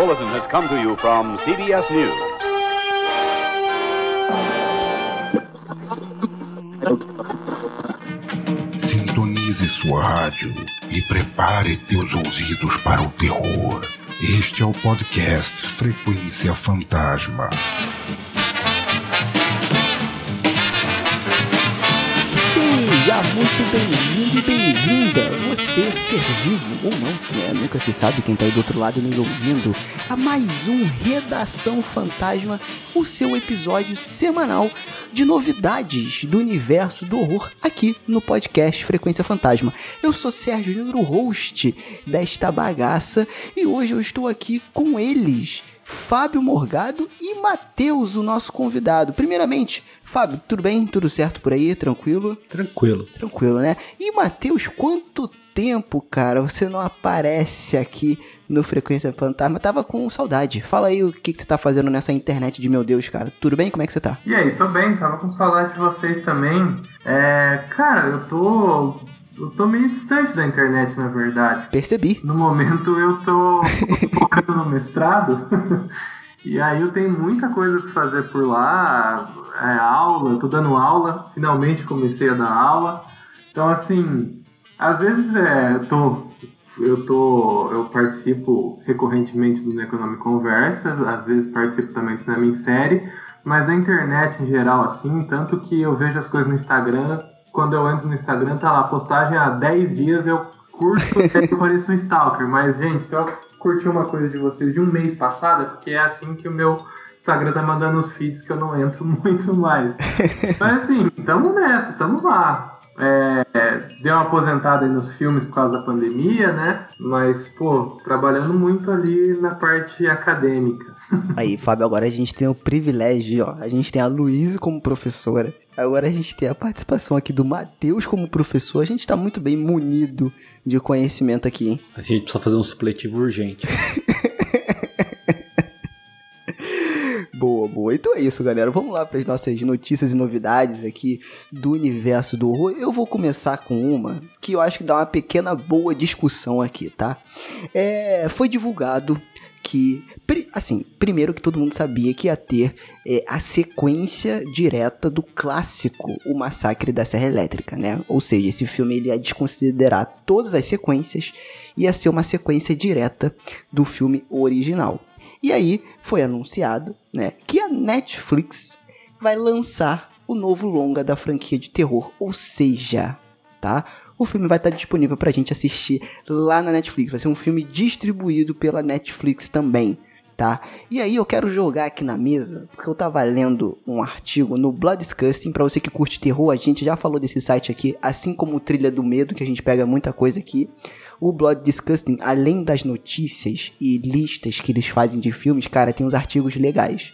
bulletin has come to you from CBS News. Sintonize sua rádio e prepare teus ouvidos para o terror. Este é o podcast Frequência Fantasma. Seja muito bem-vindo e bem-vinda, você ser vivo ou não, né? nunca se sabe quem tá aí do outro lado nos ouvindo, a mais um Redação Fantasma, o seu episódio semanal de novidades do universo do horror aqui no podcast Frequência Fantasma. Eu sou Sérgio Júnior, o host desta bagaça, e hoje eu estou aqui com eles, Fábio Morgado e Matheus, o nosso convidado. Primeiramente, Fábio, tudo bem? Tudo certo por aí? Tranquilo? Tranquilo. Tranquilo, né? E Matheus, quanto tempo, cara, você não aparece aqui no Frequência Fantasma? Tava com saudade. Fala aí o que, que você tá fazendo nessa internet de meu Deus, cara. Tudo bem? Como é que você tá? E aí, tô bem, tava com saudade de vocês também. É, cara, eu tô. Eu tô meio distante da internet, na verdade. Percebi. No momento eu tô focando no mestrado. e aí eu tenho muita coisa pra fazer por lá. É, aula, tô dando aula. Finalmente comecei a dar aula. Então, assim, às vezes é, eu tô. Eu, tô, eu participo recorrentemente do Economic Conversa, às vezes participo também do Cinema em Série, mas da internet em geral, assim, tanto que eu vejo as coisas no Instagram, quando eu entro no Instagram, tá lá, postagem há 10 dias, eu curto e eu pareço um stalker. Mas, gente, se eu curti uma coisa de vocês de um mês passado, é porque é assim que o meu Instagram tá mandando os feeds que eu não entro muito mais. Mas assim, tamo nessa, tamo lá. É, deu uma aposentada aí nos filmes por causa da pandemia, né? Mas, pô, trabalhando muito ali na parte acadêmica. Aí, Fábio, agora a gente tem o privilégio, ó. A gente tem a Luísa como professora. Agora a gente tem a participação aqui do Matheus como professor. A gente tá muito bem munido de conhecimento aqui, hein? A gente precisa fazer um supletivo urgente. Boa, boa. Então é isso, galera. Vamos lá para as nossas notícias e novidades aqui do universo do horror. Eu vou começar com uma que eu acho que dá uma pequena boa discussão aqui, tá? É, foi divulgado que, assim, primeiro que todo mundo sabia que ia ter é, a sequência direta do clássico O Massacre da Serra Elétrica, né? Ou seja, esse filme ele ia desconsiderar todas as sequências e ia ser uma sequência direta do filme original. E aí foi anunciado, né, que a Netflix vai lançar o novo longa da franquia de terror, ou seja, tá? O filme vai estar disponível pra gente assistir lá na Netflix. Vai ser um filme distribuído pela Netflix também, tá? E aí eu quero jogar aqui na mesa, porque eu tava lendo um artigo no Blood Disgusting, pra você que curte terror, a gente já falou desse site aqui, assim como o Trilha do Medo, que a gente pega muita coisa aqui. O Blood Disgusting, além das notícias e listas que eles fazem de filmes, cara, tem uns artigos legais.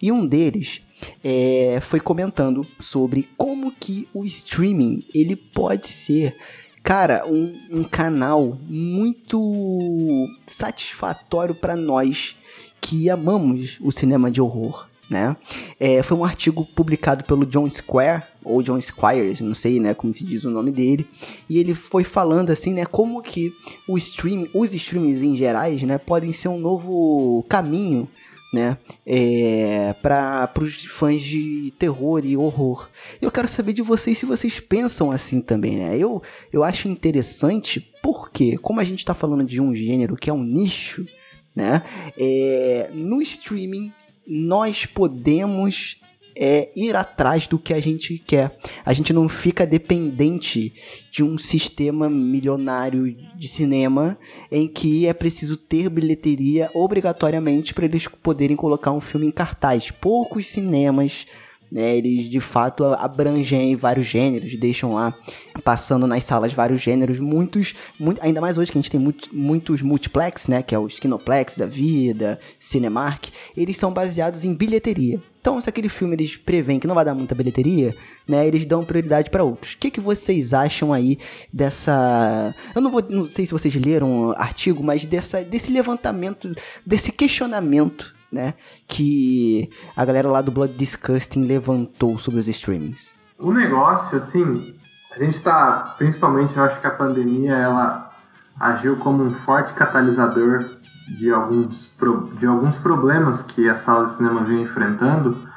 E um deles é, foi comentando sobre como que o streaming ele pode ser cara um, um canal muito satisfatório para nós que amamos o cinema de horror né? É, foi um artigo publicado pelo John Square, ou John Squires, não sei, né, como se diz o nome dele, e ele foi falando assim, né, como que o stream, os streams em gerais, né, podem ser um novo caminho, né, é, para os fãs de terror e horror. Eu quero saber de vocês se vocês pensam assim também, né? Eu, eu acho interessante porque, como a gente está falando de um gênero que é um nicho, né, é, no streaming nós podemos é, ir atrás do que a gente quer. A gente não fica dependente de um sistema milionário de cinema em que é preciso ter bilheteria obrigatoriamente para eles poderem colocar um filme em cartaz. Poucos cinemas né, eles de fato abrangem vários gêneros, deixam lá passando nas salas vários gêneros, muitos, muito, ainda mais hoje que a gente tem muito, muitos multiplex, né, que é o Skinoplex da vida, Cinemark, eles são baseados em bilheteria. Então, se aquele filme eles preveem que não vai dar muita bilheteria, né, eles dão prioridade para outros. O que, que vocês acham aí dessa, eu não vou, não sei se vocês leram o artigo, mas dessa, desse levantamento, desse questionamento né, que a galera lá do Blood Disgusting levantou sobre os streamings? O negócio, assim, a gente tá, principalmente, eu acho que a pandemia, ela agiu como um forte catalisador de alguns, de alguns problemas que a sala de cinema vem enfrentando.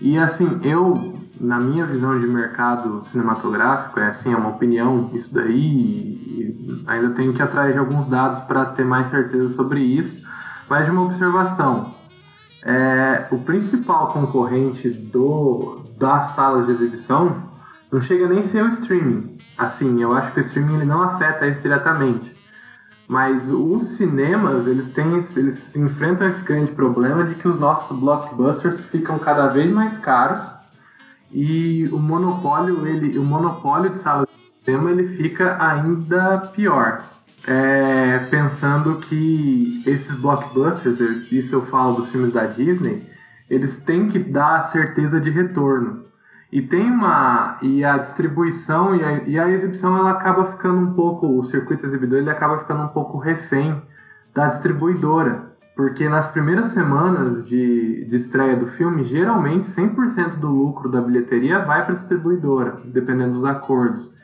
E assim, eu, na minha visão de mercado cinematográfico, é assim, é uma opinião isso daí, e ainda tenho que ir atrás de alguns dados para ter mais certeza sobre isso, mas de uma observação. É, o principal concorrente do, das salas de exibição não chega nem a ser o streaming. Assim, eu acho que o streaming ele não afeta isso diretamente. Mas os cinemas, eles têm eles enfrentam esse grande problema de que os nossos blockbusters ficam cada vez mais caros e o monopólio, ele, o monopólio de sala de cinema, ele fica ainda pior. É, pensando que esses blockbusters, isso eu falo dos filmes da Disney, eles têm que dar certeza de retorno. E tem uma. E a distribuição e a, e a, exibição ela acaba ficando um pouco. O circuito exibidor ele acaba ficando um pouco refém da distribuidora. Porque nas primeiras semanas de, de estreia do filme, geralmente 100% do lucro da bilheteria vai para a distribuidora, dependendo dos acordos.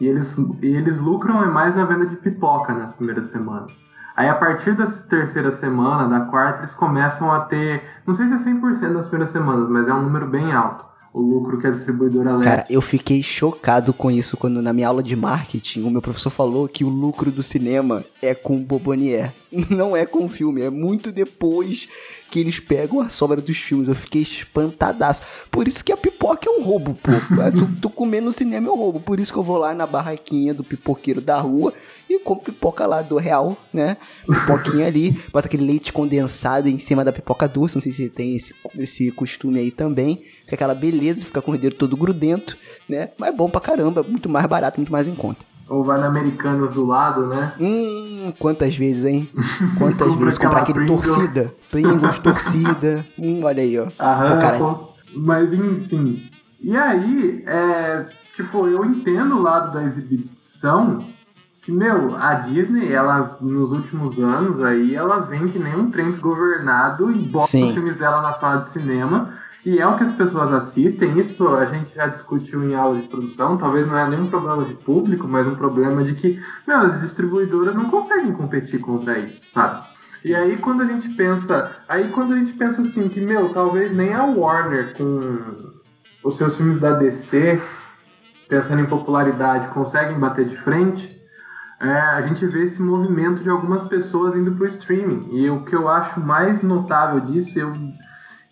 E eles, e eles lucram mais na venda de pipoca nas primeiras semanas. Aí a partir da terceira semana, da quarta, eles começam a ter. Não sei se é 100% nas primeiras semanas, mas é um número bem alto o lucro que a distribuidora leva. Cara, eu fiquei chocado com isso quando na minha aula de marketing o meu professor falou que o lucro do cinema é com o Bobonier. Não é com o filme, é muito depois que eles pegam a sobra dos filmes. Eu fiquei espantadaço. Por isso que a pipoca é um roubo, pô. É, tu, tu comer no cinema é um roubo. Por isso que eu vou lá na barraquinha do pipoqueiro da rua e compro pipoca lá do real, né? Pipoquinha ali, bota aquele leite condensado em cima da pipoca doce. Não sei se tem esse, esse costume aí também. Fica aquela beleza, fica com o dedo todo grudento, né? Mas é bom pra caramba, muito mais barato, muito mais em conta. Ou vai na Americanas do lado, né? Hum, quantas vezes, hein? Quantas vezes comprar aquele Pringle. torcida? Pringles, torcida. Hum, olha aí, ó. Aham, cara... mas enfim. E aí, é, tipo, eu entendo o lado da exibição, que, meu, a Disney, ela, nos últimos anos aí, ela vem que nem um trem desgovernado e bota Sim. os filmes dela na sala de cinema e é o que as pessoas assistem, isso a gente já discutiu em aula de produção, talvez não é nenhum problema de público, mas um problema de que, meu, as distribuidoras não conseguem competir contra isso, sabe? E aí quando a gente pensa, aí quando a gente pensa assim que, meu, talvez nem a Warner com os seus filmes da DC, pensando em popularidade, conseguem bater de frente, é, a gente vê esse movimento de algumas pessoas indo pro streaming. E o que eu acho mais notável disso, eu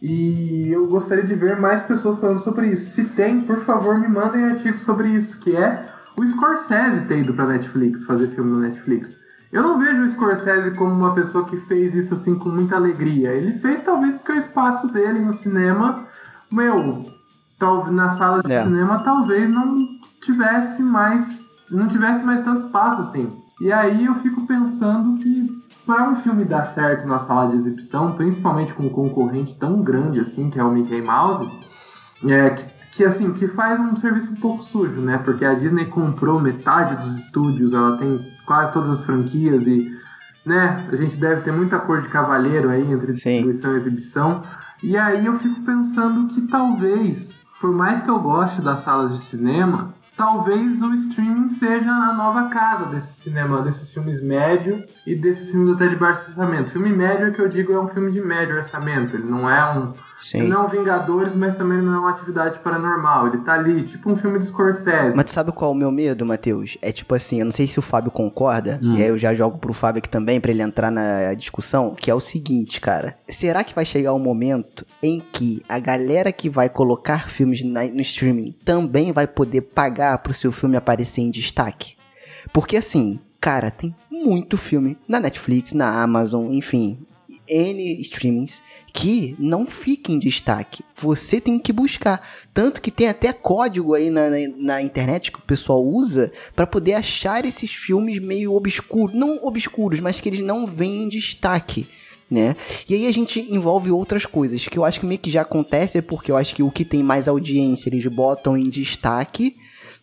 e eu gostaria de ver mais pessoas falando sobre isso. Se tem, por favor, me mandem artigos sobre isso, que é o Scorsese ter ido pra Netflix, fazer filme no Netflix. Eu não vejo o Scorsese como uma pessoa que fez isso assim com muita alegria. Ele fez talvez porque o espaço dele no cinema, meu, tal, na sala de é. cinema talvez não tivesse mais, não tivesse mais tanto espaço assim. E aí eu fico pensando que para um filme dar certo na sala de exibição, principalmente com um concorrente tão grande assim, que é o Mickey Mouse, é, que, que, assim, que faz um serviço um pouco sujo, né? Porque a Disney comprou metade dos estúdios, ela tem quase todas as franquias e, né, a gente deve ter muita cor de cavalheiro aí entre distribuição Sim. e exibição. E aí eu fico pensando que talvez, por mais que eu goste das salas de cinema, talvez o streaming seja a nova casa desse cinema, desses filmes médio e desses filmes até de baixo orçamento. Filme médio é que eu digo é um filme de médio orçamento, ele não é um Sim. Não é um Vingadores, mas também não é uma atividade paranormal. Ele tá ali, tipo um filme de Scorsese. Mas tu sabe qual é o meu medo, Matheus? É tipo assim, eu não sei se o Fábio concorda, hum. e aí eu já jogo pro Fábio aqui também, para ele entrar na discussão, que é o seguinte, cara. Será que vai chegar um momento em que a galera que vai colocar filmes na, no streaming também vai poder pagar pro seu filme aparecer em destaque? Porque assim, cara, tem muito filme na Netflix, na Amazon, enfim, N streamings que não fica em destaque. Você tem que buscar. Tanto que tem até código aí na, na, na internet que o pessoal usa para poder achar esses filmes meio obscuros. Não obscuros, mas que eles não vêm em destaque. Né? E aí a gente envolve outras coisas que eu acho que meio que já acontece, porque eu acho que o que tem mais audiência eles botam em destaque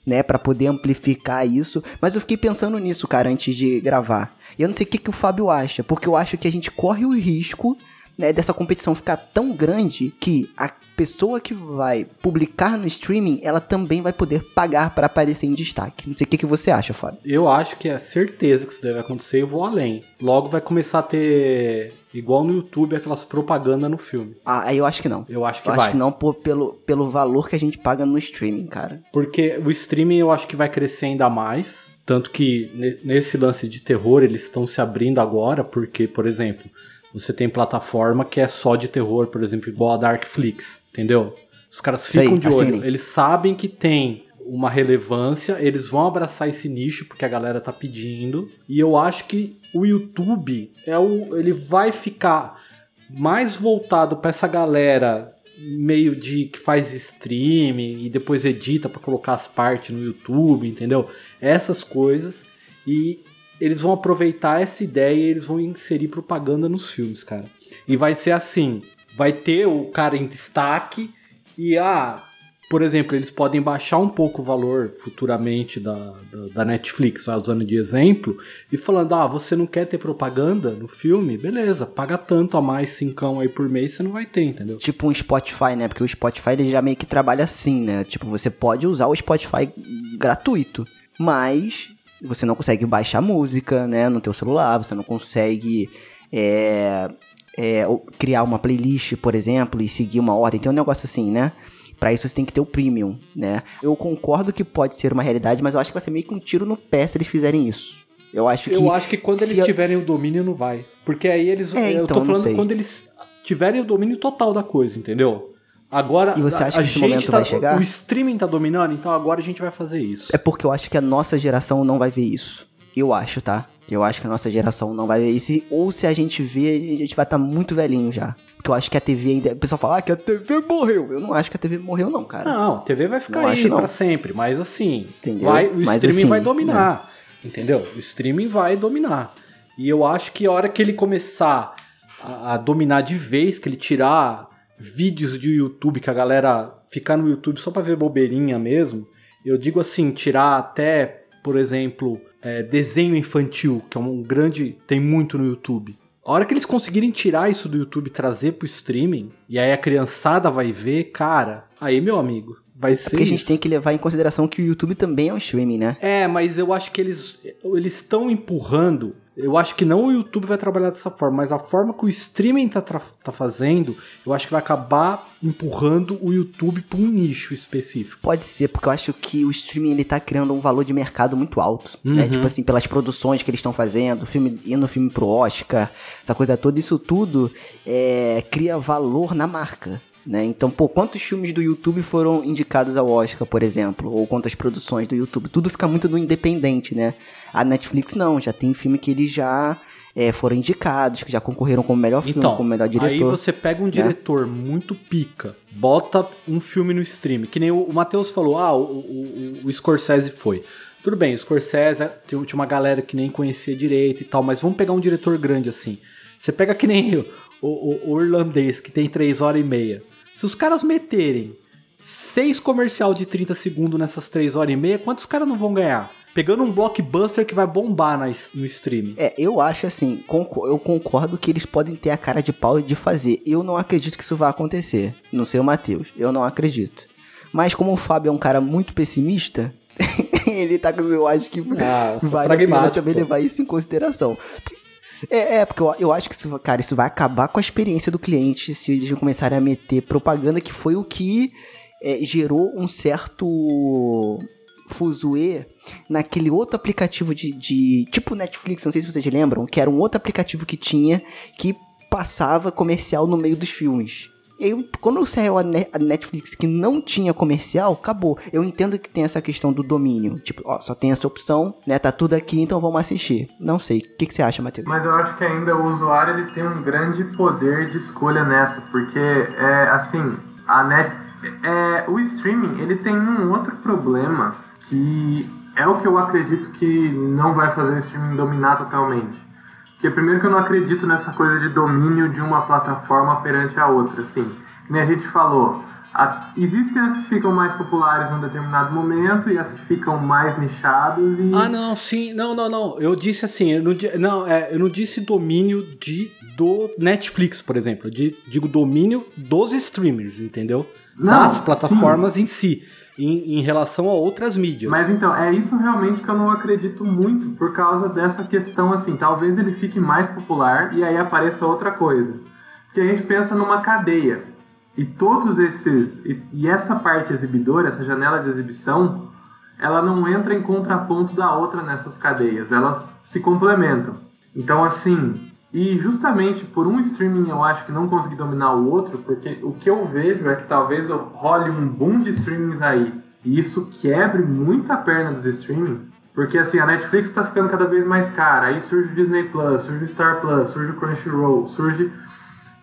né, para poder amplificar isso. Mas eu fiquei pensando nisso, cara, antes de gravar. E eu não sei o que, que o Fábio acha, porque eu acho que a gente corre o risco né, dessa competição ficar tão grande que a pessoa que vai publicar no streaming, ela também vai poder pagar para aparecer em destaque. Não sei o que, que você acha, Fábio. Eu acho que é certeza que isso deve acontecer e vou além. Logo vai começar a ter, igual no YouTube, aquelas propagandas no filme. Ah, eu acho que não. Eu acho que eu vai. acho que não por, pelo, pelo valor que a gente paga no streaming, cara. Porque o streaming eu acho que vai crescer ainda mais. Tanto que ne- nesse lance de terror eles estão se abrindo agora, porque, por exemplo, você tem plataforma que é só de terror, por exemplo, igual a Darkflix, entendeu? Os caras Sei, ficam de olho, eles sabem que tem uma relevância, eles vão abraçar esse nicho porque a galera tá pedindo. E eu acho que o YouTube é o, ele vai ficar mais voltado pra essa galera meio de que faz streaming e depois edita pra colocar as partes no YouTube, entendeu? Essas coisas e eles vão aproveitar essa ideia e eles vão inserir propaganda nos filmes, cara. E vai ser assim, vai ter o cara em destaque e ah, por exemplo, eles podem baixar um pouco o valor futuramente da, da, da Netflix, vai usando de exemplo, e falando, ah, você não quer ter propaganda no filme? Beleza, paga tanto a mais, cincão aí por mês, você não vai ter, entendeu? Tipo um Spotify, né? Porque o Spotify ele já meio que trabalha assim, né? Tipo, você pode usar o Spotify gratuito, mas você não consegue baixar música, né? No teu celular, você não consegue é, é, criar uma playlist, por exemplo, e seguir uma ordem. Tem um negócio assim, né? Pra isso você tem que ter o premium, né? Eu concordo que pode ser uma realidade, mas eu acho que vai ser meio que um tiro no pé se eles fizerem isso. Eu acho que. Eu acho que quando eles a- tiverem o domínio, não vai. Porque aí eles. É, eu então, tô não falando quando eles tiverem o domínio total da coisa, entendeu? Agora. E você acha a que esse momento tá- vai chegar? O streaming tá dominando, então agora a gente vai fazer isso. É porque eu acho que a nossa geração não vai ver isso. Eu acho, tá? Eu acho que a nossa geração não vai ver isso. Ou se a gente ver, a gente vai estar muito velhinho já. Porque eu acho que a TV ainda. O pessoal fala ah, que a TV morreu. Eu não acho que a TV morreu, não, cara. Não, a TV vai ficar Não aí acho, pra sempre, mas assim, Entendeu? vai, o Mas streaming assim, vai dominar. Entendeu? O streaming vai dominar. E eu acho que a hora que ele começar a, a dominar de vez, que ele tirar vídeos de YouTube, que a galera ficar no YouTube só pra ver bobeirinha mesmo, eu digo assim, tirar até, por exemplo, é, desenho infantil, que é um grande. tem muito no YouTube. A hora que eles conseguirem tirar isso do YouTube e trazer pro streaming, e aí a criançada vai ver, cara, aí meu amigo, vai ser. É porque a gente isso. tem que levar em consideração que o YouTube também é um streaming, né? É, mas eu acho que eles eles estão empurrando. Eu acho que não o YouTube vai trabalhar dessa forma, mas a forma que o streaming tá, tá fazendo, eu acho que vai acabar empurrando o YouTube para um nicho específico. Pode ser, porque eu acho que o streaming ele tá criando um valor de mercado muito alto. Né? Uhum. Tipo assim, pelas produções que eles estão fazendo, filme, indo filme pro Oscar, essa coisa toda, isso tudo é, cria valor na marca. Né? Então, pô, quantos filmes do YouTube foram indicados ao Oscar, por exemplo? Ou quantas produções do YouTube? Tudo fica muito no independente, né? A Netflix não, já tem filme que eles já é, foram indicados, que já concorreram como melhor filme, Então, como melhor diretor. aí você pega um diretor muito pica, bota um filme no stream, que nem o, o Matheus falou, ah, o, o, o- Scorsese foi. Tudo bem, o Scorsese tem- tinha uma galera que nem conhecia direito e tal, mas vamos pegar um diretor grande assim. Você pega que nem o, o, o irlandês, que tem 3 horas e meia. Se os caras meterem seis comercial de 30 segundos nessas 3 horas e meia, quantos caras não vão ganhar? Pegando um blockbuster que vai bombar no streaming. É, eu acho assim, eu concordo que eles podem ter a cara de pau de fazer. Eu não acredito que isso vai acontecer. Não sei o Matheus, eu não acredito. Mas como o Fábio é um cara muito pessimista, ele tá com. Eu acho que Ah, sou vale pragmático, também levar isso em consideração. É, é, porque eu, eu acho que isso, cara, isso vai acabar com a experiência do cliente se eles começarem a meter propaganda, que foi o que é, gerou um certo fuzuê naquele outro aplicativo de, de. Tipo Netflix, não sei se vocês lembram, que era um outro aplicativo que tinha que passava comercial no meio dos filmes. E aí, quando saiu a, Ne- a Netflix que não tinha comercial, acabou. Eu entendo que tem essa questão do domínio. Tipo, ó, só tem essa opção, né? Tá tudo aqui, então vamos assistir. Não sei. O que, que você acha, Matheus? Mas eu acho que ainda o usuário ele tem um grande poder de escolha nessa, porque é assim, a net, é, o streaming ele tem um outro problema que é o que eu acredito que não vai fazer o streaming dominar totalmente. Porque primeiro que eu não acredito nessa coisa de domínio de uma plataforma perante a outra, assim. Nem a gente falou, a- existem as que ficam mais populares num determinado momento e as que ficam mais nichadas e Ah, não, sim. Não, não, não. Eu disse assim, eu não, não, é, eu não disse domínio de, do Netflix, por exemplo. Eu di- digo domínio dos streamers, entendeu? Não, das plataformas em si, em, em relação a outras mídias. Mas então, é isso realmente que eu não acredito muito por causa dessa questão assim. Talvez ele fique mais popular e aí apareça outra coisa. Porque a gente pensa numa cadeia. E todos esses. E, e essa parte exibidora, essa janela de exibição, ela não entra em contraponto da outra nessas cadeias. Elas se complementam. Então, assim. E justamente por um streaming eu acho que não consegui dominar o outro, porque o que eu vejo é que talvez eu role um boom de streamings aí e isso quebre muito a perna dos streamings. Porque assim, a Netflix está ficando cada vez mais cara, aí surge o Disney Plus, surge o Star Plus, surge o Crunchyroll, surge.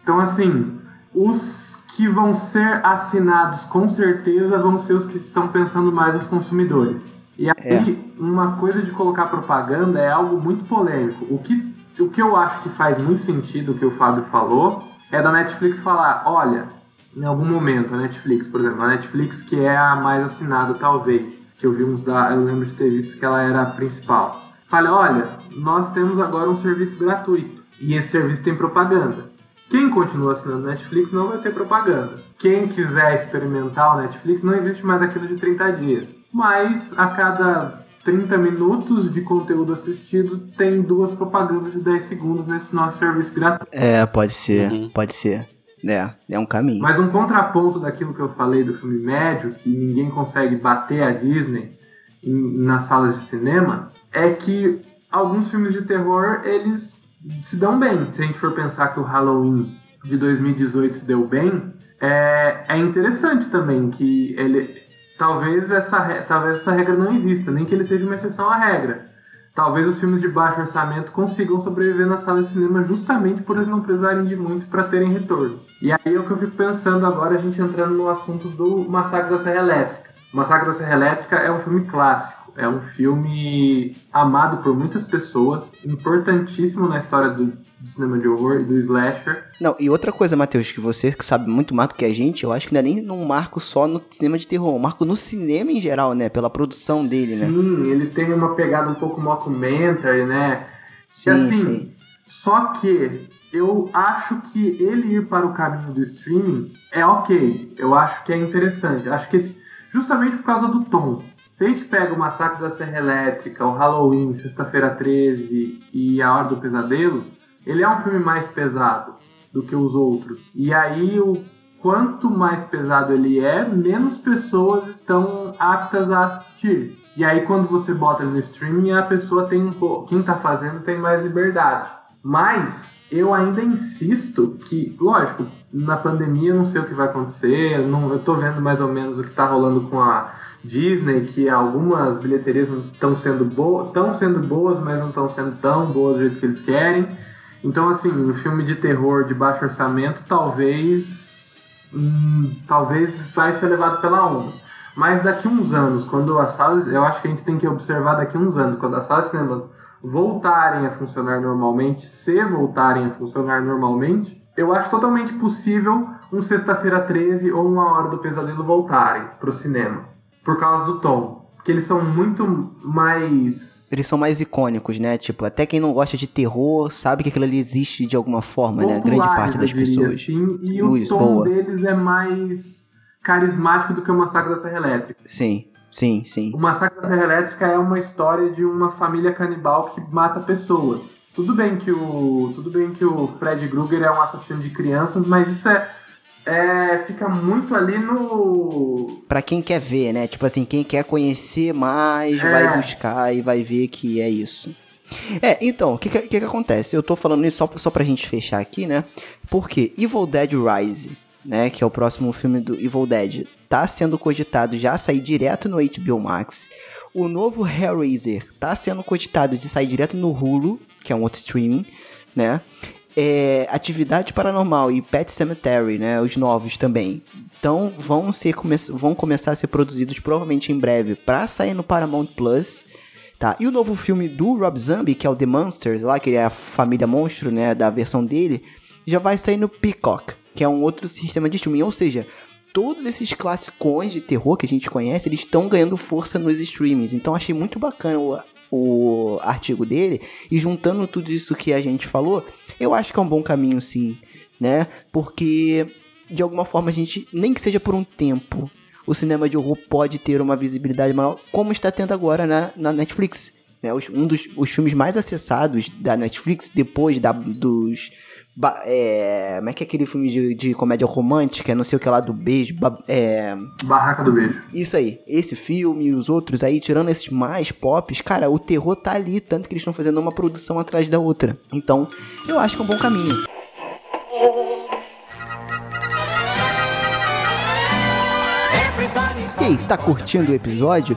Então assim, os que vão ser assinados com certeza vão ser os que estão pensando mais os consumidores. E aí, uma coisa de colocar propaganda é algo muito polêmico. O que, o que eu acho que faz muito sentido, o que o Fábio falou, é da Netflix falar: olha, em algum momento, a Netflix, por exemplo, a Netflix que é a mais assinada, talvez, que eu vi uns da, eu lembro de ter visto que ela era a principal. Fala, olha, nós temos agora um serviço gratuito e esse serviço tem propaganda. Quem continua assinando Netflix não vai ter propaganda. Quem quiser experimentar o Netflix, não existe mais aquilo de 30 dias. Mas a cada 30 minutos de conteúdo assistido tem duas propagandas de 10 segundos nesse nosso serviço gratuito. É, pode ser, Uhum. pode ser. É, é um caminho. Mas um contraponto daquilo que eu falei do filme médio, que ninguém consegue bater a Disney em- nas salas de cinema, é que alguns filmes de terror, eles se dão bem. Se a gente for pensar que o Halloween de 2018 se deu bem, é, é interessante também que ele... Talvez essa, talvez essa regra não exista, nem que ele seja uma exceção à regra. Talvez os filmes de baixo orçamento consigam sobreviver na sala de cinema justamente por eles não precisarem de muito para terem retorno. E aí é o que eu fico pensando agora, a gente entrando no assunto do Massacre da Serra Elétrica. O Massacre da Serra Elétrica é um filme clássico, é um filme amado por muitas pessoas, importantíssimo na história do, do cinema de horror e do slasher. Não, e outra coisa, Matheus, que você sabe muito mais do que a gente, eu acho que não é nem um marco só no cinema de terror, é um marco no cinema em geral, né? Pela produção dele, né? Sim, ele tem uma pegada um pouco mockumentary, né? Sim, e assim, sim. só que eu acho que ele ir para o caminho do streaming é ok. Eu acho que é interessante. Acho que esse- justamente por causa do tom. Se a gente pega o Massacre da Serra Elétrica, o Halloween, Sexta-feira 13 e A Hora do Pesadelo, ele é um filme mais pesado do que os outros. E aí, o quanto mais pesado ele é, menos pessoas estão aptas a assistir. E aí, quando você bota ele no streaming, a pessoa tem um pouco. Quem tá fazendo tem mais liberdade. Mas eu ainda insisto que, lógico, na pandemia eu não sei o que vai acontecer, eu, não, eu tô vendo mais ou menos o que tá rolando com a Disney, que algumas bilheterias estão sendo boas, estão sendo boas, mas não estão sendo tão boas do jeito que eles querem. Então, assim, um filme de terror de baixo orçamento, talvez. hum, talvez vai ser levado pela onda. Mas daqui uns anos, quando as salas. Eu acho que a gente tem que observar daqui uns anos, quando as salas de cinemas voltarem a funcionar normalmente, se voltarem a funcionar normalmente, eu acho totalmente possível um Sexta-feira 13 ou uma Hora do Pesadelo voltarem pro cinema. Por causa do tom. Porque eles são muito mais. Eles são mais icônicos, né? Tipo, até quem não gosta de terror sabe que aquilo ali existe de alguma forma, né? Grande populares, parte das pessoas. assim, e Luiz, o tom boa. deles é mais carismático do que o Massacre da Serra Elétrica. Sim, sim, sim. O Massacre da Serra Elétrica é uma história de uma família canibal que mata pessoas. Tudo bem que o tudo bem que o Fred Krueger é um assassino de crianças, mas isso é, é fica muito ali no Pra quem quer ver, né? Tipo assim, quem quer conhecer mais, É. vai buscar e vai ver que é isso. É, então, o que, que, que acontece? Eu tô falando isso só, só pra gente fechar aqui, né? Porque Evil Dead Rise, né? Que é o próximo filme do Evil Dead, tá sendo cogitado já sair direto no HBO Max. O novo Hellraiser tá sendo cogitado de sair direto no Hulu, que é um outro streaming, né? É, Atividade Paranormal e Pet Cemetery, né? Os novos também. Então vão, ser, come vão começar a ser produzidos provavelmente em breve pra sair no Paramount Plus. Tá, e o novo filme do Rob Zombie, que é o The Monsters, lá, que é a família monstro, né, da versão dele, já vai sair no Peacock, que é um outro sistema de streaming. Ou seja, todos esses classicões de terror que a gente conhece, eles estão ganhando força nos streamings. Então achei muito bacana o, artigo dele e juntando tudo isso que a gente falou, eu acho que é um bom caminho sim, né? Porque de alguma forma a gente, nem que seja por um tempo, o cinema de horror pode ter uma visibilidade maior, como está tendo agora na, na Netflix. Né? Um dos os filmes mais acessados da Netflix, depois da, dos. É, como é que é aquele filme de, de comédia romântica? Não sei o que lá do beijo. ba- é, Barraca do Beijo. isso aí, esse filme e os outros aí, tirando esses mais pops, cara, o terror tá ali, tanto que eles estão fazendo uma produção atrás da outra. Então, eu acho que é um bom caminho. E aí, tá curtindo o episódio?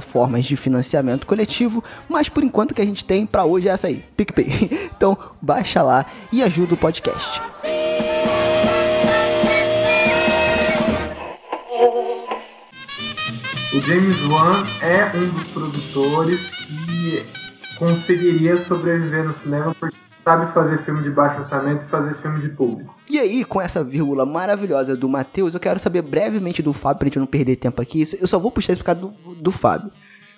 plataformas de financiamento coletivo, mas por enquanto que a gente tem para hoje é essa aí, PicPay. Então, baixa lá e ajuda o podcast. O James Wan é um dos produtores que conseguiria sobreviver no cinema porque sabe fazer filme de baixo orçamento e fazer filme de público. E aí, com essa vírgula maravilhosa do Matheus, eu quero saber brevemente do Fábio, pra gente não perder tempo aqui. Eu só vou puxar isso por causa do, do Fábio.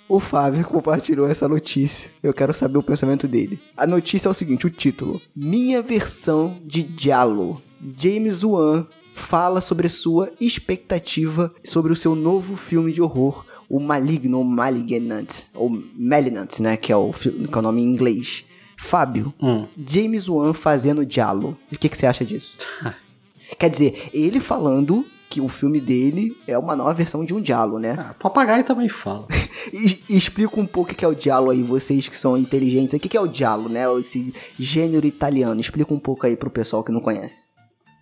O Fábio compartilhou essa notícia. Eu quero saber o pensamento dele. A notícia é o seguinte, o título. Minha versão de Diallo. James Wan fala sobre sua expectativa sobre o seu novo filme de horror, o Maligno, Malignant, ou Malignant, né, que é o, que é o nome em inglês. Fábio, Hum. James Wan fazendo Diallo. O que, que você acha disso? Quer dizer, ele falando que o filme dele é uma nova versão de um Diallo, né? Ah, papagaio também fala. E, e explica um pouco o que é o Diallo aí, vocês que são inteligentes. O que que é o Diallo, né? Esse gênero italiano. Explica um pouco aí pro pessoal que não conhece.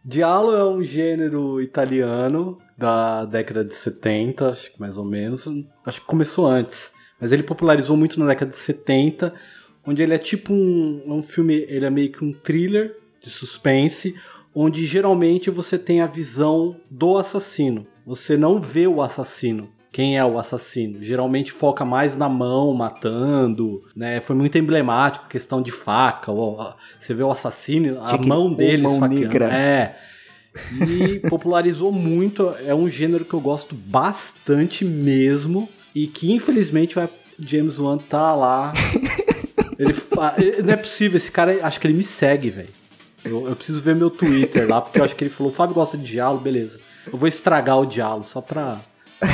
Diallo é um gênero italiano da década de 70, acho que mais ou menos. Acho que começou antes. Mas ele popularizou muito na década de 70, onde ele é tipo um, um filme, ele é meio que um thriller de suspense, onde geralmente você tem a visão do assassino. Você não vê o assassino. Quem é o assassino? Geralmente foca mais na mão, matando, né? Foi muito emblemático, questão de faca. Você vê o assassino, a aquele mão dele mão negra. É. E popularizou muito. É um gênero que eu gosto bastante mesmo. E que infelizmente vai, James Wan tá lá. Ele fa... ele- Não é possível, esse cara, acho que ele me segue, velho. Eu, eu preciso ver meu Twitter lá, porque eu acho que ele falou: o Fábio gosta de diálogo, beleza. Eu vou estragar o diálogo só pra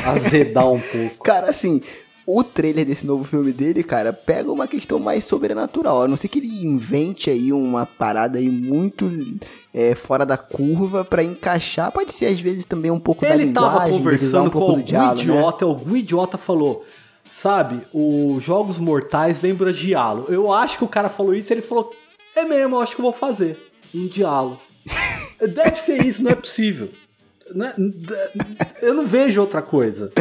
azedar um pouco. Cara, assim, o trailer desse novo filme dele, cara, pega uma questão mais sobrenatural. A não ser que ele invente aí uma parada aí muito é, fora da curva pra encaixar. Pode ser, às vezes, também um pouco da Ele tava linguagem, dele usar conversando um com algum diálogo, né? idiota, algum idiota falou. Sabe, os Jogos Mortais lembra diálogo. Eu acho que o cara falou isso e ele falou: É mesmo, eu acho que eu vou fazer um diálogo. Deve ser isso, não é possível. Não é- Eu não vejo outra coisa.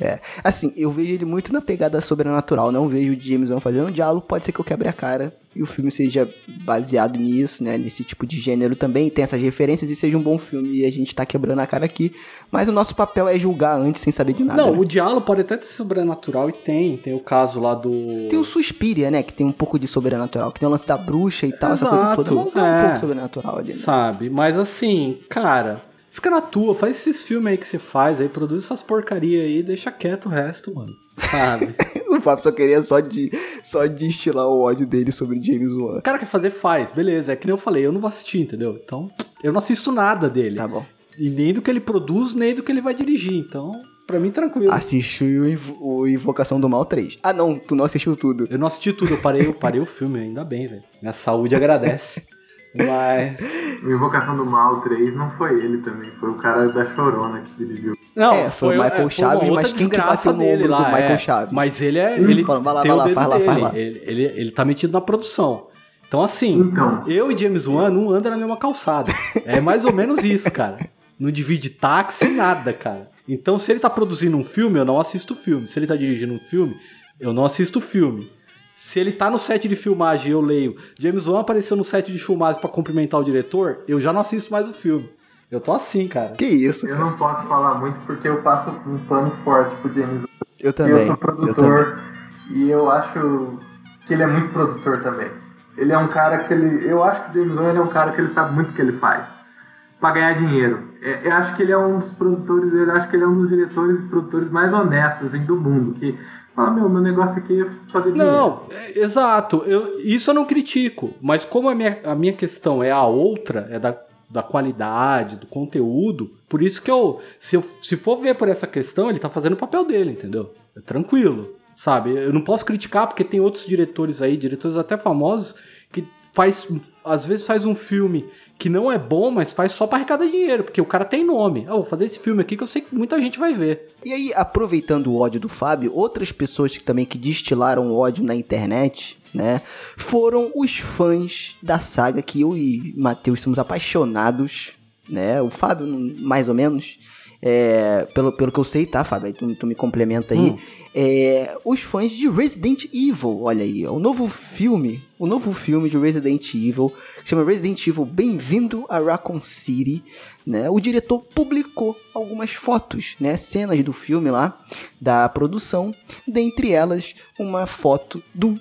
É, assim, eu vejo ele muito na pegada sobrenatural, não vejo o James Wan fazendo um diálogo, pode ser que eu quebre a cara e o filme seja baseado nisso, né, nesse tipo de gênero também, tem essas referências e seja um bom filme e a gente tá quebrando a cara aqui, mas o nosso papel é julgar antes sem saber de nada. Não, né? o diálogo pode até ter sobrenatural e tem. Tem o caso lá do. Tem o Suspiria, né, que tem um pouco de sobrenatural, que tem o lance da bruxa e tal, essa coisa Exato, toda, mas é, um é. pouco sobrenatural ali, né? Sabe? Mas assim, cara, fica na tua, faz esses filmes aí que você faz aí, produz essas porcaria aí, deixa quieto o resto, mano. Sabe? O Fábio só queria só de só destilar o ódio dele sobre James Wan. o cara quer fazer, faz, beleza. É que nem eu falei, eu não vou assistir, entendeu? Então, eu não assisto nada dele. Tá bom. E nem do que ele produz, nem do que ele vai dirigir. Então, pra mim, tranquilo. Assistiu o, Invo- o Invocação do Mal 3. Ah, não, tu não assistiu tudo. Eu não assisti tudo, eu parei, eu parei o filme, ainda bem, velho. Minha saúde agradece. Mas. O Invocação do Mal 3 não foi ele também, foi o cara da Chorona que dirigiu. Não, É, foi o Michael uma Chaves, mas quem que bateu no ombro do lá, Michael é. Chaves? Mas ele é. Ele Fala, vai lá, tem vai o lá, dedo faz lá, dele. faz lá. Ele, ele, ele tá metido na produção. Então, assim, Então. eu e James Wan não andam na mesma calçada. É mais ou menos isso, cara. não divide táxi, nada, cara. Então, se ele tá produzindo um filme, eu não assisto o filme. Se ele tá dirigindo um filme, eu não assisto o filme. Se ele tá no set de filmagem e eu leio, James Wan apareceu no set de filmagem para cumprimentar o diretor, eu já não assisto mais o filme. Eu tô assim, cara. Que isso, Eu cara. não posso falar muito porque eu passo um pano forte pro James Wan. Eu também. Eu sou eu também. produtor e eu acho que ele é muito produtor também. Ele é um cara que ele. Eu acho que o James Wan ele é um cara que ele sabe muito o que ele faz. Pra ganhar dinheiro. É, eu acho que ele é um dos produtores, eu acho que ele é um dos diretores e produtores mais honestos assim, do mundo. Que fala, meu, meu negócio aqui é fazer dinheiro. Não, é- exato. Eu, isso eu não critico. Mas como a minha, a minha questão é a outra, é da, da qualidade, do conteúdo, por isso que eu se, eu. se for ver por essa questão, ele tá fazendo o papel dele, entendeu? É tranquilo. Sabe? Eu não posso criticar porque tem outros diretores aí, diretores até famosos, faz. Às vezes faz um filme que não é bom, mas faz só pra arrecadar dinheiro, porque o cara tem nome. Ah, vou fazer esse filme aqui que eu sei que muita gente vai ver. E aí, aproveitando o ódio do Fábio, outras pessoas que também que destilaram ódio na internet, né, foram os fãs da saga que eu e Matheus somos apaixonados, né? O Fábio, mais ou menos. É, pelo, pelo que eu sei, tá, Fábio? Tu, tu me complementa aí. Hum. É, os fãs de Resident Evil, olha aí, o novo filme, o novo filme de Resident Evil, que chama Resident Evil Bem-vindo a Raccoon City, né? O diretor publicou algumas fotos, né, cenas do filme lá, da produção, dentre elas uma foto do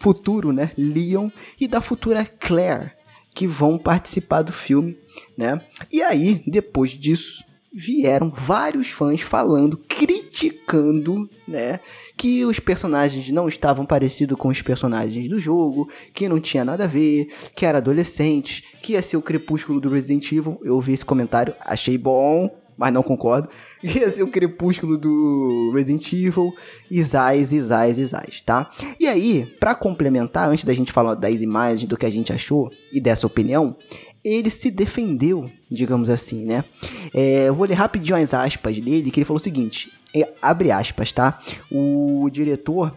futuro, né, Leon e da futura Claire, que vão participar do filme, né? E aí, depois disso, vieram vários fãs falando, criticando, né, que os personagens não estavam parecidos com os personagens do jogo, que não tinha nada a ver, que era adolescente, que ia ser o crepúsculo do Resident Evil. Eu ouvi esse comentário, achei bom, mas não concordo. Ia ser o crepúsculo do Resident Evil, Isais, Isais, Isais, tá? E aí, pra complementar, antes da gente falar das imagens, do que a gente achou e dessa opinião, ele se defendeu, digamos assim, né? É, eu vou ler rapidinho as aspas dele, que ele falou o seguinte, é, abre aspas, tá? O diretor,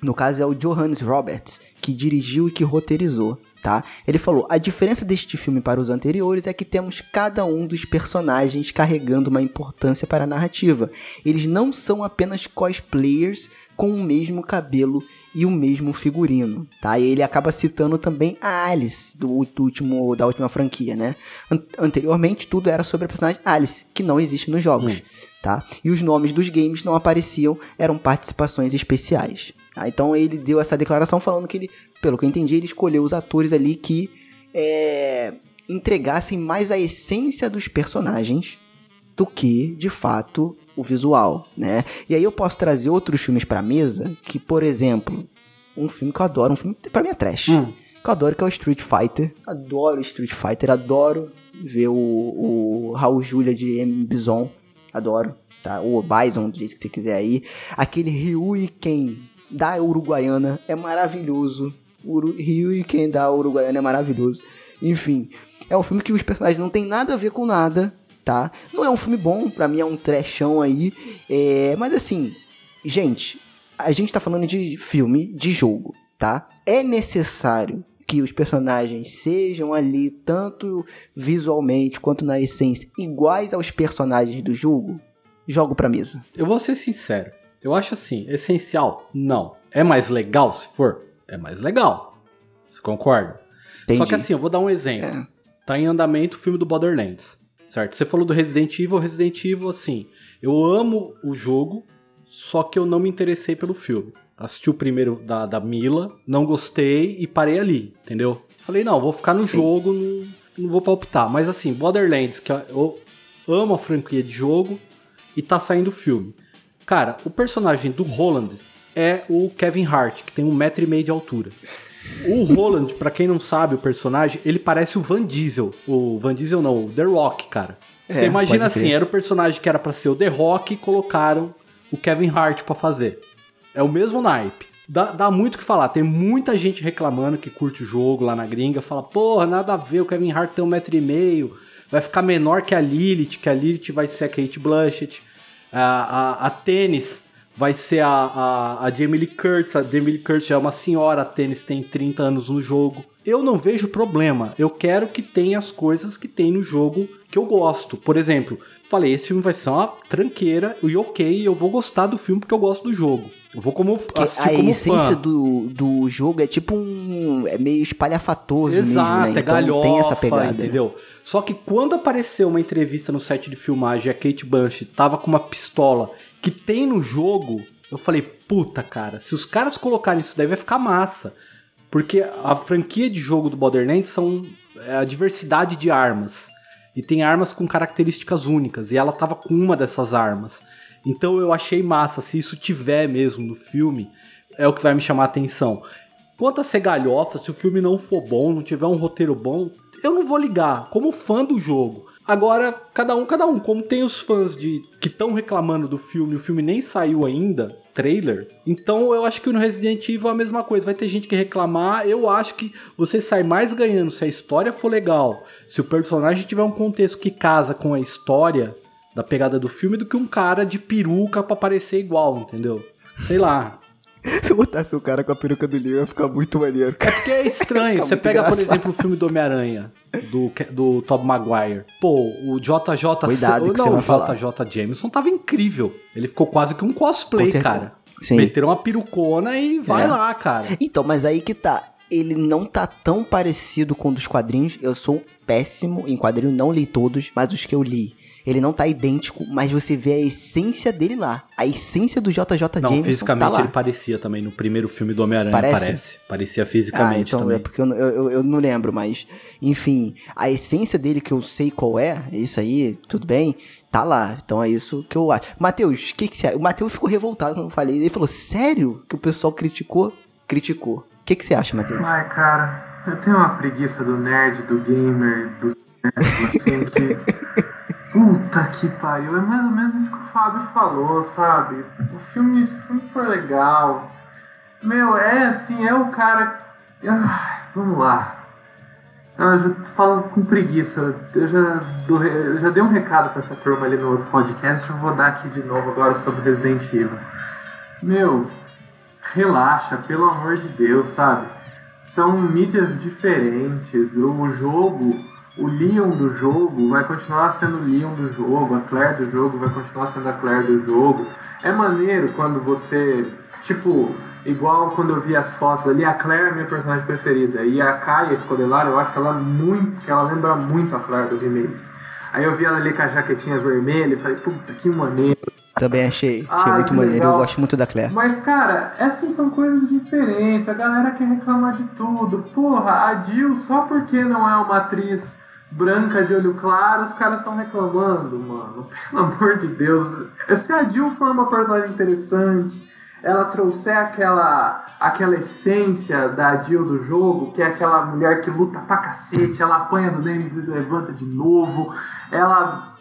no caso é o Johannes Roberts, que dirigiu e que roteirizou, tá? Ele falou: "A diferença deste filme para os anteriores é que temos cada um dos personagens carregando uma importância para a narrativa. Eles não são apenas cosplayers com o mesmo cabelo e o mesmo figurino, tá? E ele acaba citando também a Alice do, último da última franquia, né? An- anteriormente tudo era sobre a personagem Alice, que não existe nos jogos, tá? E os nomes dos games não apareciam, eram participações especiais. tá? Então ele deu essa declaração falando que ele, pelo que eu entendi, ele escolheu os atores ali que é, entregassem mais a essência dos personagens do que, de fato, o visual, né? E aí eu posso trazer outros filmes pra mesa, que, por exemplo, um filme que eu adoro, um filme que pra mim é trash, Hum. que eu adoro, que é o Street Fighter. Adoro Street Fighter, adoro ver o, o Raul Julia de M. Bison, adoro, tá? O Bison, do jeito que você quiser aí. Aquele Ryu e Ken da Uruguaiana é maravilhoso. Uru, Ryu e Ken da Uruguaiana é maravilhoso. Enfim, é um filme que os personagens não tem nada a ver com nada, tá? Não é um filme bom, pra mim é um trechão aí. É, mas assim, gente, a gente tá falando de filme, de jogo, tá? É necessário que os personagens sejam ali, tanto visualmente quanto na essência, iguais aos personagens do jogo? Jogo pra mesa. Eu vou ser sincero. Eu acho assim, essencial? Não. É mais legal se for? É mais legal. Você concorda? Só Entendi. que assim, eu vou dar um exemplo. É. Tá em andamento o filme do Borderlands. Certo? Você falou do Resident Evil, Resident Evil, assim. Eu amo o jogo, só que eu não me interessei pelo filme. Assisti o primeiro da, da Mila, não gostei e parei ali, entendeu? Falei, não, vou ficar no Sim. jogo, não, não vou palpitar. Mas assim, Borderlands, que eu amo a franquia de jogo e tá saindo o filme. Cara, o personagem do Roland é o Kevin Hart, que tem um metro e meio de altura. O Roland, pra quem não sabe o personagem, ele parece o Van Diesel. O Van Diesel não, o The Rock, cara. Você É, imagina assim, era o personagem que era pra ser o The Rock e colocaram o Kevin Hart pra fazer. É o mesmo naipe. Dá, dá muito o que falar. Tem muita gente reclamando que curte o jogo lá na gringa. Fala, porra, nada a ver, o Kevin Hart tem um metro e meio. Vai ficar menor que a Lilith, que a Lilith vai ser a Kate Blanchett. A, a, a Tênis vai ser a, a, a Jamie Lee Curtis. A Jamie Lee Curtis é uma senhora, a tênis tem 30 anos no jogo. Eu não vejo problema. Eu quero que tenha as coisas que tem no jogo que eu gosto. Por exemplo, falei, esse filme vai ser uma tranqueira e ok, eu vou gostar do filme porque eu gosto do jogo. Eu vou como assistir a como essência fã. do, do jogo é tipo um. É meio espalhafatoso Exato, mesmo, né? é Então galhofa, tem essa pegada. entendeu? Só que quando apareceu uma entrevista no set de filmagem, a Kate Blanchett tava com uma pistola que tem no jogo, eu falei, puta, cara, se os caras colocarem isso daí vai ficar massa. Porque a franquia de jogo do Borderlands são é, a diversidade de armas. E tem armas com características únicas. E ela tava com uma dessas armas. Então eu achei massa. Se isso tiver mesmo no filme, é o que vai me chamar a atenção. Quanto a ser galhofa, se o filme não for bom, não tiver um roteiro bom, eu não vou ligar, como fã do jogo. Agora, cada um, cada um. Como tem os fãs de que estão reclamando do filme, o filme nem saiu ainda, trailer. Então eu acho que no Resident Evil é a mesma coisa. Vai ter gente que reclamar. Eu acho que você sai mais ganhando se a história for legal, se o personagem tiver um contexto que casa com a história da pegada do filme, do que um cara de peruca pra parecer igual, entendeu? Sei lá. Se eu botasse o cara com a peruca do Leon, ia ficar muito maneiro, É cara. porque é estranho. Você pega, por engraçado. exemplo, o filme do Homem-Aranha, do, do Tobey Maguire. Pô, o JJ... Cuidado que não, você vai o falar. JJ Jameson tava incrível. Ele ficou quase que um cosplay, cara. Sim. Meteram uma perucona e vai É. lá, cara. Então, mas aí que tá. Ele não tá tão parecido com o dos quadrinhos. Eu sou péssimo em quadrinho, não li todos, mas os que eu li. Ele não tá idêntico, mas você vê a essência dele lá. A essência do JJ Não, Jameson fisicamente tá lá. ele parecia também no primeiro filme do Homem-Aranha, Parece? parece? Parecia Ah, fisicamente então também. é porque eu, eu, eu- eu não lembro, mas enfim, a essência dele que eu sei qual é, é isso aí, tudo bem, tá lá. Então é isso que eu acho. Matheus, o que que você acha? O Matheus ficou revoltado quando eu falei. Ele falou: Sério que o pessoal criticou? Criticou. O que, que você acha, Matheus? Ai, cara, eu tenho uma preguiça do nerd, do gamer, do assim que. Puta que pariu, é mais ou menos isso que o Fábio falou, sabe? O filme, se o filme for legal. Meu, é assim, é o cara. Ai, vamos lá. Eu já falo com preguiça. Eu já, eu já dei um recado pra essa turma ali no podcast. Eu vou dar aqui de novo agora sobre Resident Evil. Meu, relaxa, pelo amor de Deus, sabe? São mídias diferentes. O jogo, o Leon do jogo vai continuar sendo o Leon do jogo, a Claire do jogo vai continuar sendo a Claire do jogo. É maneiro quando você, tipo, igual quando eu vi as fotos ali, a Claire é a minha personagem preferida e a Kaia Escodelar, eu acho que ela é muito, que ela lembra muito a Claire do remake. Aí eu vi ela ali com a jaquetinha vermelha e falei, puta, que maneiro. Também achei. Achei Ah, muito maneiro. legal. Eu gosto muito da Claire. Mas, cara, essas são coisas diferentes. A galera quer reclamar de tudo. Porra, a Jill, só porque não é uma atriz branca de olho claro, os caras estão reclamando, mano. Pelo amor de Deus. Se a Jill for uma personagem interessante, ela trouxer aquela, aquela essência da Jill do jogo, que é aquela mulher que luta pra cacete, ela apanha do Nemesis e levanta de novo, ela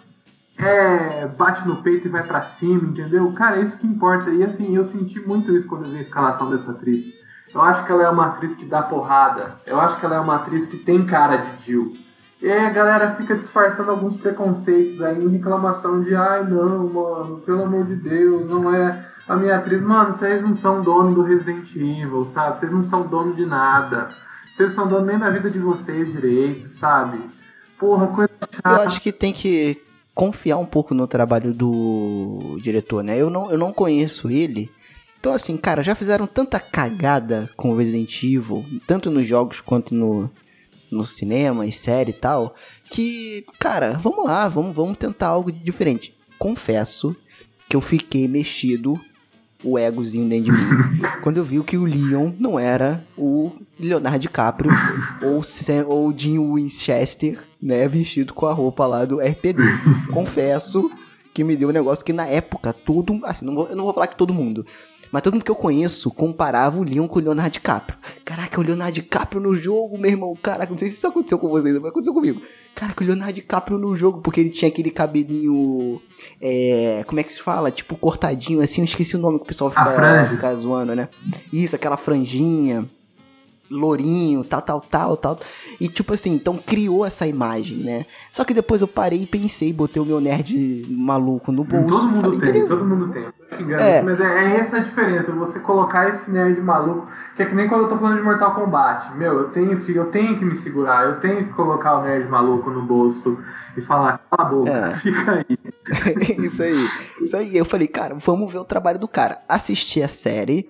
é, bate no peito e vai pra cima, entendeu? Cara, é isso que importa. E assim, eu senti muito isso quando eu vi a escalação dessa atriz. Eu acho que ela é uma atriz que dá porrada. Eu acho que ela é uma atriz que tem cara de Jill. E aí a galera fica disfarçando alguns preconceitos aí em reclamação de ai não, mano, pelo amor de Deus, não é a minha atriz. Mano, vocês não são dono do Resident Evil, sabe? Vocês não são dono de nada. Vocês são dono nem da vida de vocês direito, sabe? Porra, coisa Eu chata. acho que tem que confiar um pouco no trabalho do diretor, né? Eu não, eu não conheço ele. Então, assim, cara, já fizeram tanta cagada com o Resident Evil, tanto nos jogos quanto no, no cinema e série e tal, que, cara, vamos lá, vamos, vamos tentar algo de diferente. Confesso que eu fiquei mexido o egozinho dentro de mim. quando eu vi que o Leon não era o Leonardo DiCaprio ou, Sam, ou o Jim Winchester, né, vestido com a roupa lá do RPD. Confesso que me deu um negócio que na época todo, assim, não vou, eu não vou falar que todo mundo, mas todo mundo que eu conheço comparava o Leon com o Leonardo DiCaprio. Caraca, o Leonardo DiCaprio no jogo, meu irmão. Caraca, não sei se isso aconteceu com vocês, mas aconteceu comigo. Caraca, o Leonardo DiCaprio no jogo, porque ele tinha aquele cabelinho. É, como é que se fala? Tipo, cortadinho assim, eu esqueci o nome que o pessoal fica, fica zoando, né? Isso, aquela franjinha. Lourinho, tal, tal, tal, tal. E tipo assim, então criou essa imagem, né? Só que depois eu parei e pensei, botei o meu nerd maluco no bolso. Todo mundo falei, tem, beleza. todo mundo tem. Xingando, É. mas é, é essa a diferença, você colocar esse nerd maluco, que é que nem quando eu tô falando de Mortal Kombat. Meu, eu tenho que, eu tenho que me segurar, eu tenho que colocar o nerd maluco no bolso e falar, cala a boca, É. fica aí. isso aí. Isso aí. Eu falei, cara, vamos ver o trabalho do cara. Assisti a série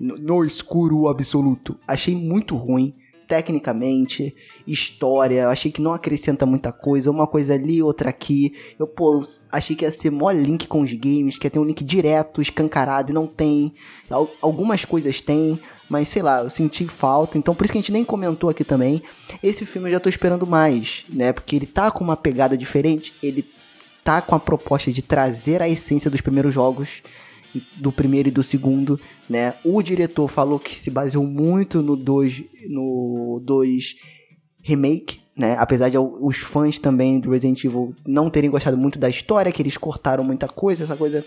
no, no escuro absoluto. Achei muito ruim. Tecnicamente, história, achei que não acrescenta muita coisa, uma coisa ali, outra aqui. Eu, pô, achei que ia ser mó link com os games, que ia ter um link direto, escancarado, e não tem. Al- Algumas coisas tem, mas sei lá, eu senti falta, então por isso que a gente nem comentou aqui também. Esse filme eu já tô esperando mais, né? Porque ele tá com uma pegada diferente, ele tá com a proposta de trazer a essência dos primeiros jogos, do primeiro e do segundo, né? O diretor falou que se baseou muito no 2 no 2 remake, né? Apesar de os fãs também do Resident Evil não terem gostado muito da história, que eles cortaram muita coisa, essa coisa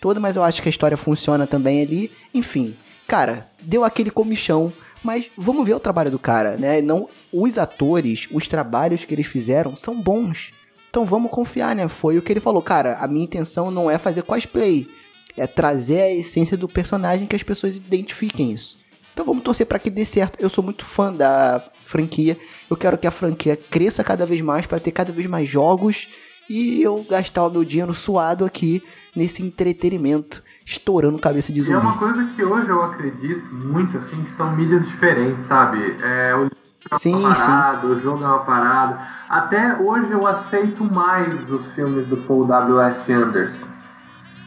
toda, mas eu acho que a história funciona também ali. Enfim, cara, deu aquele comichão, mas vamos ver o trabalho do cara, né? Não, os atores, os trabalhos que eles fizeram são bons. Então vamos confiar, né? Foi o que ele falou, cara. A minha intenção não é fazer cosplay, é trazer a essência do personagem que as pessoas identifiquem isso. Então vamos torcer para que dê certo. Eu sou muito fã da franquia. Eu quero que a franquia cresça cada vez mais para ter cada vez mais jogos e eu gastar o meu dinheiro suado aqui nesse entretenimento, estourando cabeça de E é uma zumbi. coisa que hoje eu acredito muito, assim, que são mídias diferentes, sabe? É, o é Sim, uma sim. parada, o jogo é uma parada. Até hoje eu aceito mais os filmes do Paul W.S. Anderson.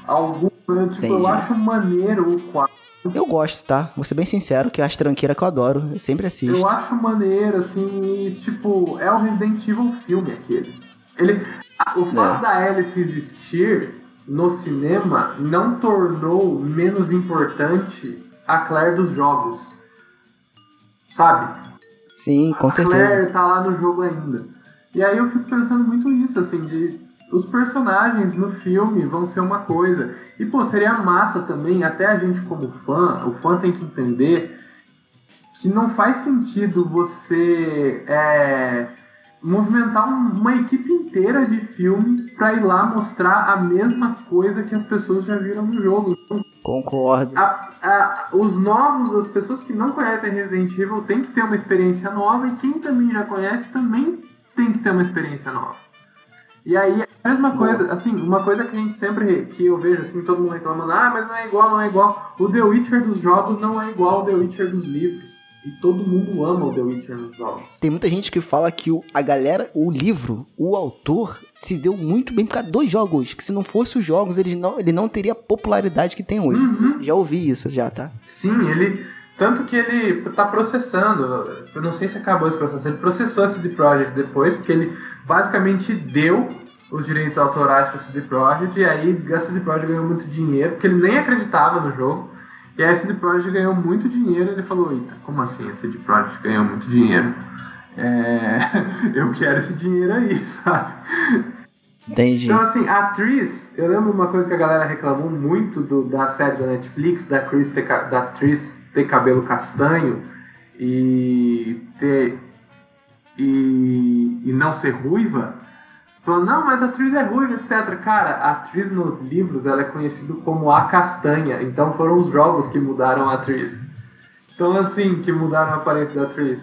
Algum, eu, tipo, eu Entendi. acho maneiro o quadro. Eu gosto, tá? Vou ser bem sincero, que é as tranqueiras que eu adoro. Eu sempre assisto. Eu acho maneiro, assim, e, tipo, é o Resident Evil filme aquele. Ele, a- o fato É. da Alice existir no cinema não tornou menos importante a Claire dos jogos. Sabe? Sim, com a certeza. Claire tá lá no jogo ainda. E aí eu fico pensando muito isso, assim, de os personagens no filme vão ser uma coisa. E, pô, seria massa também, até a gente como fã, o fã tem que entender que não faz sentido você é, movimentar um- uma equipe inteira de filme pra ir lá mostrar a mesma coisa que as pessoas já viram no jogo. Concordo. A- a- os novos, as pessoas que não conhecem Resident Evil tem que ter uma experiência nova e quem também já conhece também tem que ter uma experiência nova. E aí, a mesma coisa, assim, uma coisa que a gente sempre, que eu vejo assim, todo mundo reclamando, ah, mas não é igual, não é igual. O The Witcher dos jogos não é igual ao The Witcher dos livros. E todo mundo ama o The Witcher nos jogos. Tem muita gente que fala que o, a galera, o livro, o autor, se deu muito bem por causa dos jogos. Que se não fosse os jogos, ele não, ele não teria a popularidade que tem hoje. Uhum. Já ouvi isso, já, tá? Sim, ele. Tanto que ele tá processando. Eu não sei se acabou esse processo. Ele processou a CD Projekt depois, porque ele basicamente deu os direitos autorais pra CD Projekt. E aí a CD Projekt ganhou muito dinheiro, porque ele nem acreditava no jogo. E aí a CD Projekt ganhou muito dinheiro. E ele falou: Eita, como assim a CD Projekt ganhou muito dinheiro? É, eu quero esse dinheiro aí, sabe? Entendi. Então, assim, a atriz, eu lembro uma coisa que a galera reclamou muito do, da série da Netflix, da, Chris da atriz ter cabelo castanho e ter. e, e não ser ruiva. Falando, não, mas a atriz é ruiva, etc. Cara, a atriz nos livros ela é conhecida como a castanha, então foram os jogos que mudaram a atriz. Então, assim, que mudaram a aparência da atriz.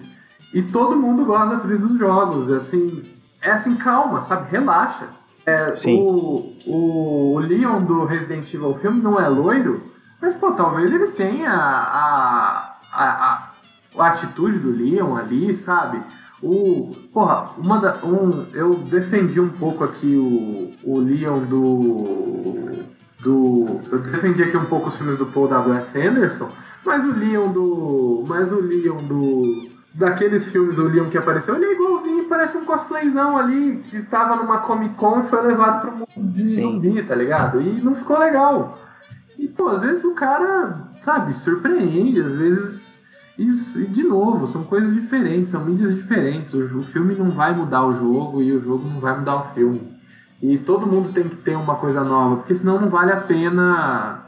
E todo mundo gosta da atriz dos jogos, assim. É assim, calma, sabe? Relaxa. É, Sim. O, o, o Leon do Resident Evil filme não é loiro, mas, pô, talvez ele tenha a, a, a, a atitude do Leon ali, sabe? O, porra, uma da, um, eu defendi um pouco aqui o, o Leon do, do. Eu defendi aqui um pouco os filmes do Paul W.S. Anderson, mas o Leon do. Mas o Leon do. Daqueles filmes, o Leon que apareceu, ele é igualzinho, parece um cosplayzão ali, que tava numa Comic Con e foi levado pro mundo de Sim. zumbi, tá ligado? E não ficou legal. E, pô, às vezes o cara, sabe, surpreende, às vezes. E, e, de novo, são coisas diferentes, são mídias diferentes. O, o filme não vai mudar o jogo e o jogo não vai mudar o filme. E todo mundo tem que ter uma coisa nova, porque senão não vale a pena.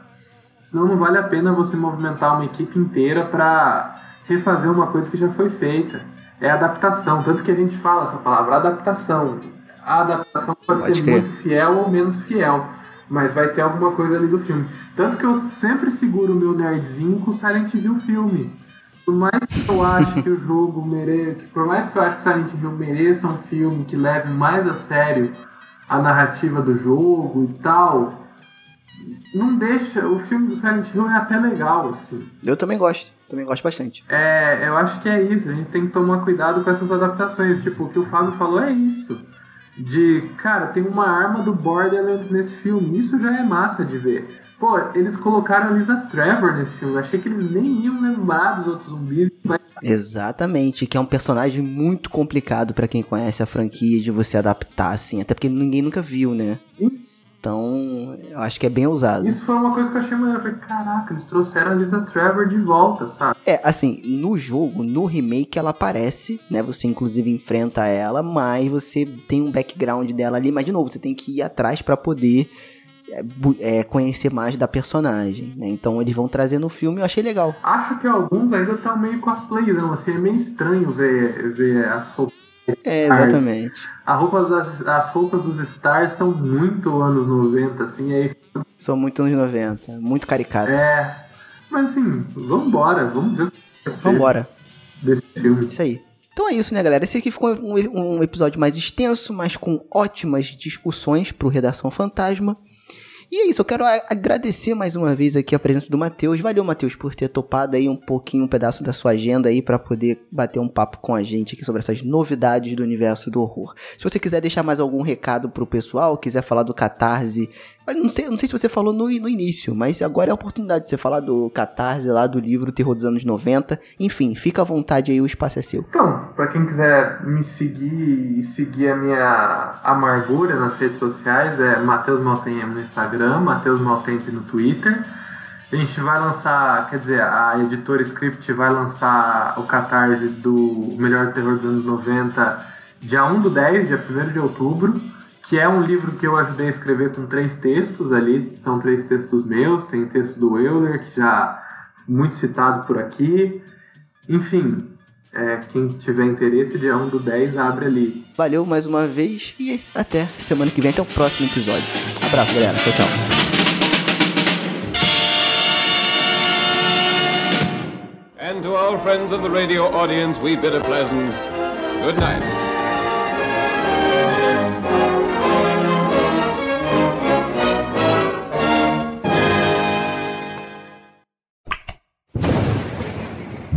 Senão não vale a pena você movimentar uma equipe inteira pra refazer uma coisa que já foi feita. É adaptação, tanto que a gente fala essa palavra, adaptação. A adaptação pode, Pode ser crer. muito fiel ou menos fiel. Mas vai ter alguma coisa ali do filme. Tanto que eu sempre seguro o meu nerdzinho com o Silent Hill filme. Por mais que eu acho que o jogo mereça, por mais que eu acho que Silent Hill mereça um filme que leve mais a sério a narrativa do jogo e tal, não deixa. O filme do Silent Hill é até legal, assim. Eu também gosto, também gosto bastante. É, eu acho que é isso. A gente tem que tomar cuidado com essas adaptações. Tipo, o que o Fábio falou é isso. De, cara, tem uma arma do Borderlands nesse filme. Isso já é massa de ver. Pô, eles colocaram a Lisa Trevor nesse filme. Eu achei que eles nem iam lembrar dos outros zumbis. Mas... Exatamente, que é um personagem muito complicado para quem conhece a franquia de você adaptar, assim. Até porque ninguém nunca viu, né? Isso. Então, eu acho que é bem ousado. Isso foi uma coisa que eu achei maneiro. Eu falei, caraca, eles trouxeram a Lisa Trevor de volta, sabe? É, assim, no jogo, no remake, ela aparece, né? Você inclusive enfrenta ela, mas você tem um background dela ali. Mas, de novo, você tem que ir atrás para poder é, conhecer mais da personagem, né? Então eles vão trazer no filme, eu achei legal. Acho que alguns ainda estão meio cosplayzão, assim, é meio estranho ver, ver as roupas. É, exatamente. A roupa das, as roupas dos Stars são muito anos 90, assim, aí... São muito anos 90, muito caricato. É, mas assim, vambora, vamos ver o que vai ser Vambora. Desse filme. Isso aí. Então é isso, né, galera? Esse aqui ficou um, um episódio mais extenso, mas com ótimas discussões pro Redação Fantasma. E é isso, eu quero agradecer mais uma vez aqui a presença do Matheus. Valeu, Matheus, por ter topado aí um pouquinho, um pedaço da sua agenda aí para poder bater um papo com a gente aqui sobre essas novidades do universo do horror. Se você quiser deixar mais algum recado pro pessoal, quiser falar do Catarse, não sei, não sei se você falou no, no início, mas agora é a oportunidade de você falar do Catarse lá do livro Terror dos anos 90. Enfim, fica à vontade aí, o espaço é seu. Então, para quem quiser me seguir e seguir a minha amargura nas redes sociais, é Matheus Maltempo no Instagram, Matheus Maltempo no Twitter. A gente vai lançar, quer dizer, a editora Script vai lançar o Catarse do Melhor Terror dos anos 90 dia 1 do 10, dia 1 de outubro que é um livro que eu ajudei a escrever com três textos ali, são três textos meus, tem texto do Euler, que já muito citado por aqui. Enfim, é, quem tiver interesse, dia 1 do 10, abre ali. Valeu mais uma vez e até semana que vem, até o próximo episódio. Abraço, galera. Tchau, tchau. And to our friends of the radio audience, we bid a pleasant good night.